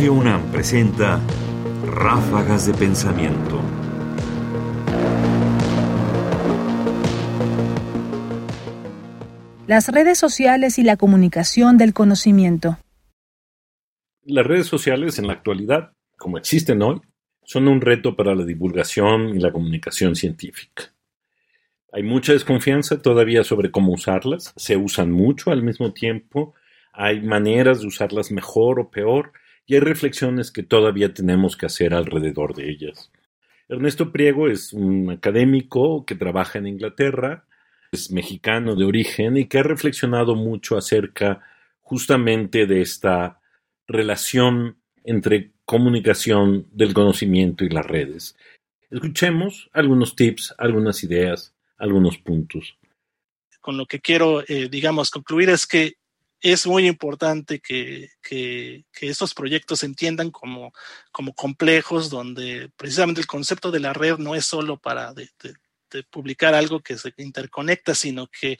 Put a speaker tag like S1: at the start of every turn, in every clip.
S1: Radio UNAM presenta Ráfagas de Pensamiento.
S2: Las redes sociales y la comunicación del conocimiento.
S3: Las redes sociales en la actualidad, como existen hoy, son un reto para la divulgación y la comunicación científica. Hay mucha desconfianza todavía sobre cómo usarlas, se usan mucho al mismo tiempo, hay maneras de usarlas mejor o peor, y hay reflexiones que todavía tenemos que hacer alrededor de ellas. Ernesto Priego es un académico que trabaja en Inglaterra, es mexicano de origen y que ha reflexionado mucho acerca justamente de esta relación entre comunicación del conocimiento y las redes. Escuchemos algunos tips, algunas ideas, algunos puntos.
S4: Con lo que quiero, eh, digamos, concluir es que es muy importante que, que, estos proyectos se entiendan como, como complejos, donde precisamente el concepto de la red no es solo para publicar algo que se interconecta, sino que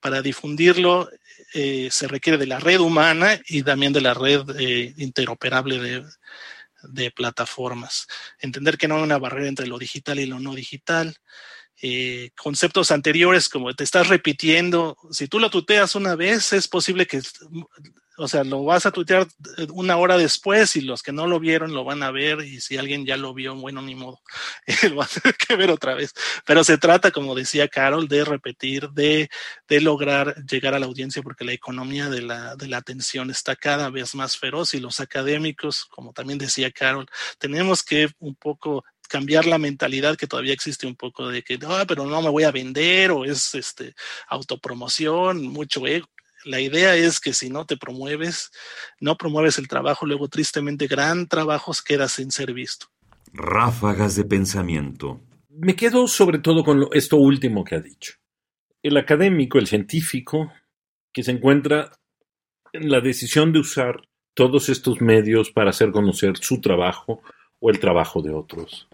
S4: para difundirlo eh, se requiere de la red humana y también de la red eh, interoperable de, de, plataformas. Entender que no hay una barrera entre lo digital y lo no digital. Eh, conceptos anteriores como te estás repitiendo, si tú lo tuteas una vez, es posible que o sea, lo vas a tuitear una hora después y los que no lo vieron lo van a ver y si alguien ya lo vio, bueno, ni modo, lo va a tener que ver otra vez. Pero se trata, como decía Carol, de repetir, de, de lograr llegar a la audiencia porque la economía de la, de la atención está cada vez más feroz y los académicos, como también decía Carol, tenemos que un poco cambiar la mentalidad que todavía existe un poco de que, ah, pero no me voy a vender o es este autopromoción, mucho ego la idea es que si no te promueves, no promueves el trabajo, luego tristemente gran trabajos queda sin ser visto.
S1: Ráfagas de pensamiento.
S3: Me quedo sobre todo con esto último que ha dicho. El académico, el científico, que se encuentra en la decisión de usar todos estos medios para hacer conocer su trabajo o el trabajo de otros.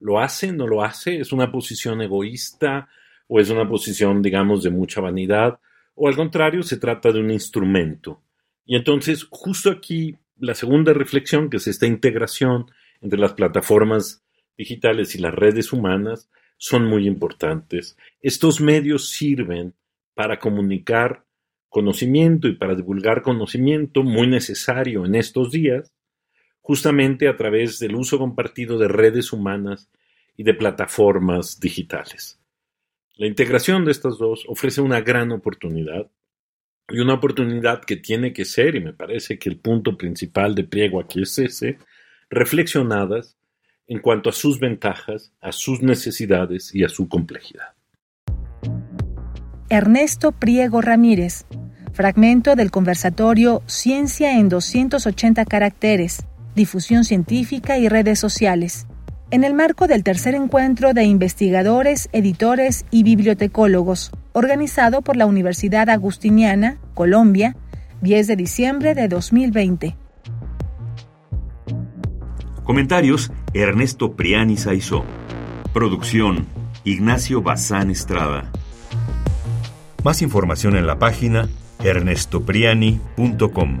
S3: ¿Lo hace? ¿No lo hace? ¿Es una posición egoísta o es una posición, digamos, de mucha vanidad? o al contrario, se trata de un instrumento. Y entonces, justo aquí, la segunda reflexión, que es esta integración entre las plataformas digitales y las redes humanas, son muy importantes. Estos medios sirven para comunicar conocimiento y para divulgar conocimiento muy necesario en estos días, justamente a través del uso compartido de redes humanas y de plataformas digitales. La integración de estas dos ofrece una gran oportunidad y una oportunidad que tiene que ser, y me parece que el punto principal de Priego aquí es ese, reflexionadas en cuanto a sus ventajas, a sus necesidades y a su complejidad.
S2: Ernesto Priego Ramírez, fragmento del conversatorio Ciencia en 280 caracteres, difusión científica y redes sociales en el marco del tercer encuentro de investigadores, editores y bibliotecólogos, organizado por la Universidad Agustiniana, Colombia, 10 de diciembre de 2020.
S1: Comentarios: Ernesto Priani Saizó. Producción: Ignacio Bazán Estrada. Más información en la página ernestopriani.com.